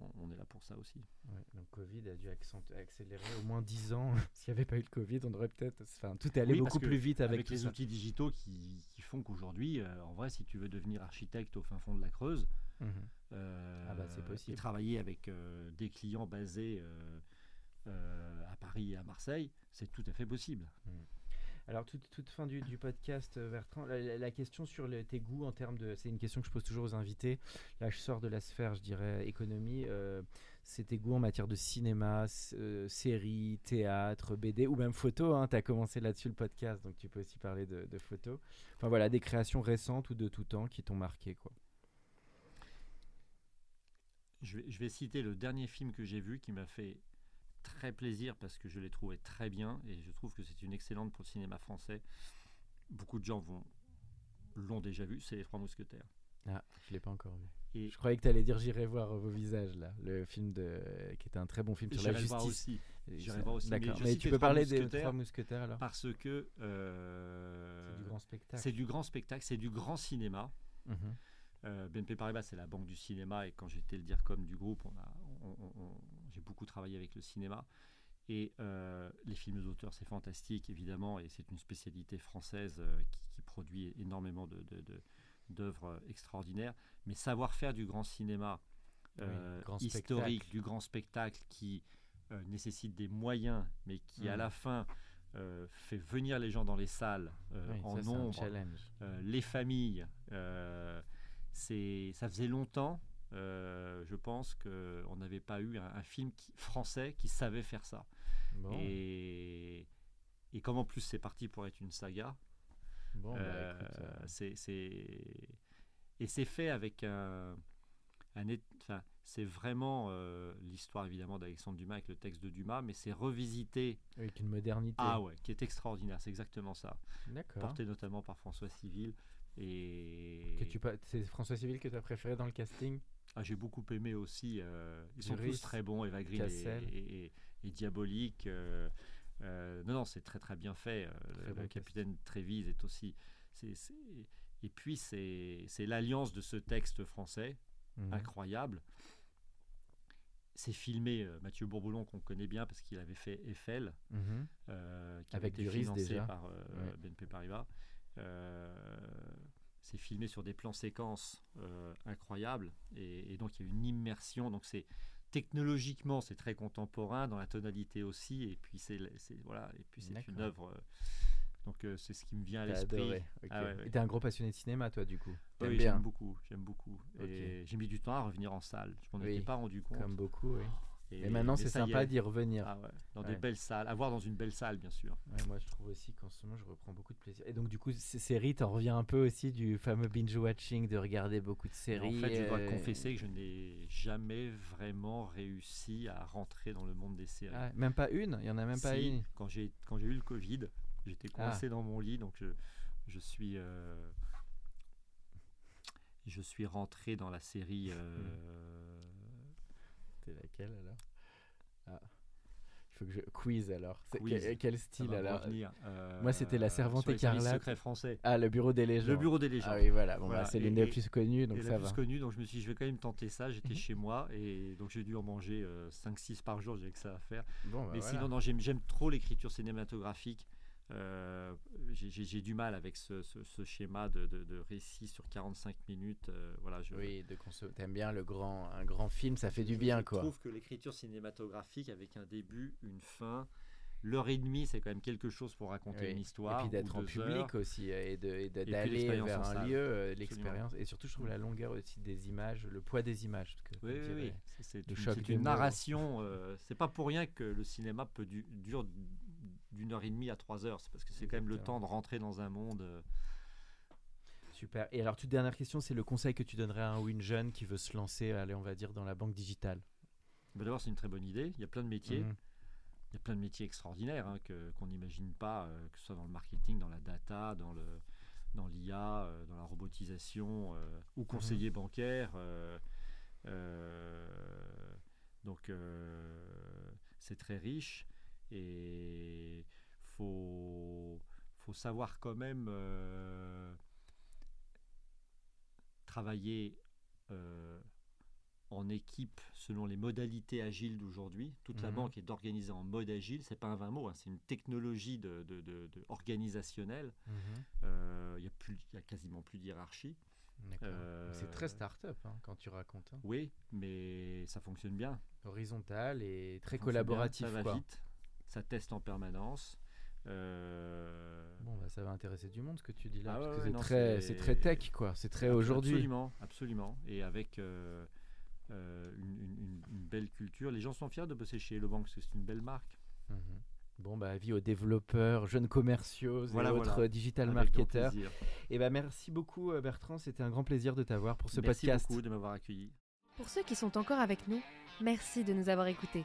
on, on est là pour ça aussi. Ouais, donc Covid a dû accélérer au moins 10 ans. S'il n'y avait pas eu le Covid, on aurait peut-être. Enfin, tout est allé Oui, beaucoup plus vite avec, les ça. outils digitaux qui, qui font qu'aujourd'hui, euh, en vrai, si tu veux devenir architecte au fin fond de la Creuse, Mhm. Euh, Ah bah, c'est possible. Et travailler avec euh, des clients basés euh, euh, à Paris et à Marseille, c'est tout à fait possible. Alors, toute, fin du, podcast, euh, Bertrand, la, question sur tes goûts en termes de. C'est une question que je pose toujours aux invités. Là, je sors de la sphère, je dirais, économie. euh, c'est tes goûts en matière de cinéma, euh, séries, théâtre, BD ou même photo. tu as commencé là-dessus le podcast, donc tu peux aussi parler de, de photos. Enfin, voilà, des créations récentes ou de tout temps qui t'ont marqué, quoi. Je vais citer le dernier film que j'ai vu qui m'a fait très plaisir parce que je l'ai trouvé très bien et je trouve que c'est une excellente pour le cinéma français. Beaucoup de gens vont l'ont déjà vu, c'est Les Trois Mousquetaires. Ah, je l'ai pas encore vu. Et Je croyais que tu allais dire J'irai voir vos visages, là. Le film de... qui était un très bon film sur la j'irai le voir justice. aussi j'irai voir aussi, D'accord. Mais tu peux parler des Trois Mousquetaires alors? parce que euh, C'est du grand spectacle. c'est du grand spectacle, c'est du grand cinéma. Mhm. Euh, BNP Paribas, c'est la banque du cinéma, et quand j'étais le DIRCOM du groupe, on a, on- on- on- j'ai beaucoup travaillé avec le cinéma. Et euh, les films d'auteur, c'est fantastique, évidemment, et c'est une spécialité française euh, qui, qui produit énormément de, de- de- d'œuvres extraordinaires. Mais savoir faire du grand cinéma Oui, euh, grand historique, spectacle. du grand spectacle qui euh, nécessite des moyens, mais qui à Mhm. la fin euh, fait venir les gens dans les salles euh, Oui, en ça, nombre, euh, les familles. euh, c'est, ça faisait longtemps, euh, je pense, qu'on n'avait pas eu un, un film qui- français qui savait faire ça. Bon, Et, et comme en plus c'est parti pour être une saga, bon bah, euh, euh, c'est, et c'est fait avec un, enfin, c'est vraiment euh, l'histoire évidemment d'Alexandre Dumas avec le texte de Dumas, mais c'est revisité. avec une modernité. Ah ouais, qui est extraordinaire, c'est exactement ça. D'accord. Porté notamment par François Civil. Et Que tu pa- C'est François Civil que tu as préféré dans le casting? Ah, j'ai beaucoup aimé aussi. euh, ils sont tous très bons, Eva Green et, et, et- et Diabolique. euh, euh, non, non, c'est très très bien fait. euh, Très le bon capitaine Trévise est aussi. et puis c'est l'alliance de ce texte français Mhm. incroyable. C'est filmé Mathieu Bourboulon qu'on connaît bien parce qu'il avait fait Eiffel, Mhm. qui Avec avait été Duris, financé déjà. par Ouais. BNP Paribas. C'est filmé sur des plans séquences euh, incroyables et, et donc il y a une immersion. Donc c'est technologiquement c'est très contemporain dans la tonalité aussi et puis c'est voilà et puis c'est une œuvre. euh, donc euh, c'est ce qui me vient à l'esprit. adoré. ok. Ah ouais, ouais. Et T'es un gros passionné de cinéma, toi, du coup. Oui, j'aime beaucoup, j'aime beaucoup. Et j'ai mis du temps à revenir en salle. Je m'en Oui, étais pas rendu compte. comme beaucoup, oui. Et, maintenant, c'est sympa d'y revenir. Ah ouais, dans Ouais. des belles salles, à voir dans une belle salle, bien sûr. Ouais, moi, je trouve aussi qu'en ce moment, je reprends beaucoup de plaisir. Et donc, du coup, ces séries, t'en reviens un peu aussi du fameux binge-watching, de regarder beaucoup de séries. En fait, je dois euh, confesser que je n'ai jamais vraiment réussi à rentrer dans le monde des séries. ah, même pas une? Il y en a même pas une? Quand j'ai eu le Covid, j'étais Ah. coincé dans mon lit, donc je, je suis euh, je suis rentré dans la série. euh, C'était laquelle alors? Ah. Il faut que je. Quiz alors. Quiz. Quel, style alors? euh, Moi, c'était La Servante écarlate. secrets français. Ah, le bureau des légendes. Le bureau des légendes. Ah oui, voilà. Bon, bah, Voilà. c'est l'une des plus connues, donc et ça la va. plus connue, donc je me suis dit, je vais quand même tenter ça. J'étais Mhm. chez moi et donc j'ai dû en manger 5-6 par jour, j'avais que ça à faire. Bon, bah, Mais voilà. sinon, non, j'aime, j'aime trop l'écriture cinématographique. Euh, j'ai, du mal avec ce, ce- ce schéma de, de, de récit sur 45 minutes. euh, voilà, je, Oui, de conso... t'aimes bien le grand, un grand film, ça fait du bien, je quoi. trouve que l'écriture cinématographique avec un début, une fin, l'heure et demie, c'est quand même quelque chose pour raconter Oui. une Et histoire. puis d'être en public heures. aussi, euh, et et d'aller vers un salle. lieu, euh, l'expérience. Et surtout, je trouve la longueur aussi des images, le poids des images. que- Oui, oui, oui. C'est, une, une narration. euh, c'est pas pour rien que le cinéma peut du, dure d'une heure et demie à trois heures. C'est parce que c'est quand même le temps de rentrer dans un monde. euh, Super. Et alors, toute dernière question, c'est le conseil que tu donnerais à un ou une jeune qui veut se lancer, allez, on va dire, dans la banque digitale? bah, d'abord, c'est une très bonne idée. Il y a plein de métiers. Mhm. Il y a plein de métiers extraordinaires hein, que, qu'on n'imagine pas, euh, que ce soit dans le marketing, dans la data, dans, le, dans l'IA, euh, dans la robotisation, euh, ou conseiller bancaire. donc, c'est très riche et faut faut savoir quand même euh, travailler euh, en équipe selon les modalités agiles d'aujourd'hui. Toute la Mhm. banque est organisée en mode agile. C'est pas un vain mot, hein, c'est une technologie de, de- de- de organisationnelle. Euh, Il y a plus, il y a quasiment plus de hiérarchie. Euh, C'est très start-up hein, quand tu racontes. hein. Oui, mais ça fonctionne bien. Horizontal et très fonctionne bien, collaboratif. Ça va quoi. vite. Ça teste en permanence. Euh, Bon, bah, ça va intéresser du monde ce que tu dis là. Ah parce ouais, que c'est très, c'est- très tech, quoi. C'est très aujourd'hui. Absolument, absolument. Et avec euh, euh, une, une- une- une belle culture. Les gens sont fiers de bosser chez Hello Bank parce que c'est une belle marque. Mhm. Bon, bah, avis aux développeurs, jeunes commerciaux Voilà, et autres voilà. digital marketeurs. Et bah, merci beaucoup, Bertrand. C'était un grand plaisir de t'avoir pour ce Merci podcast. beaucoup de m'avoir accueilli. Pour ceux qui sont encore avec nous, merci de nous avoir écoutés.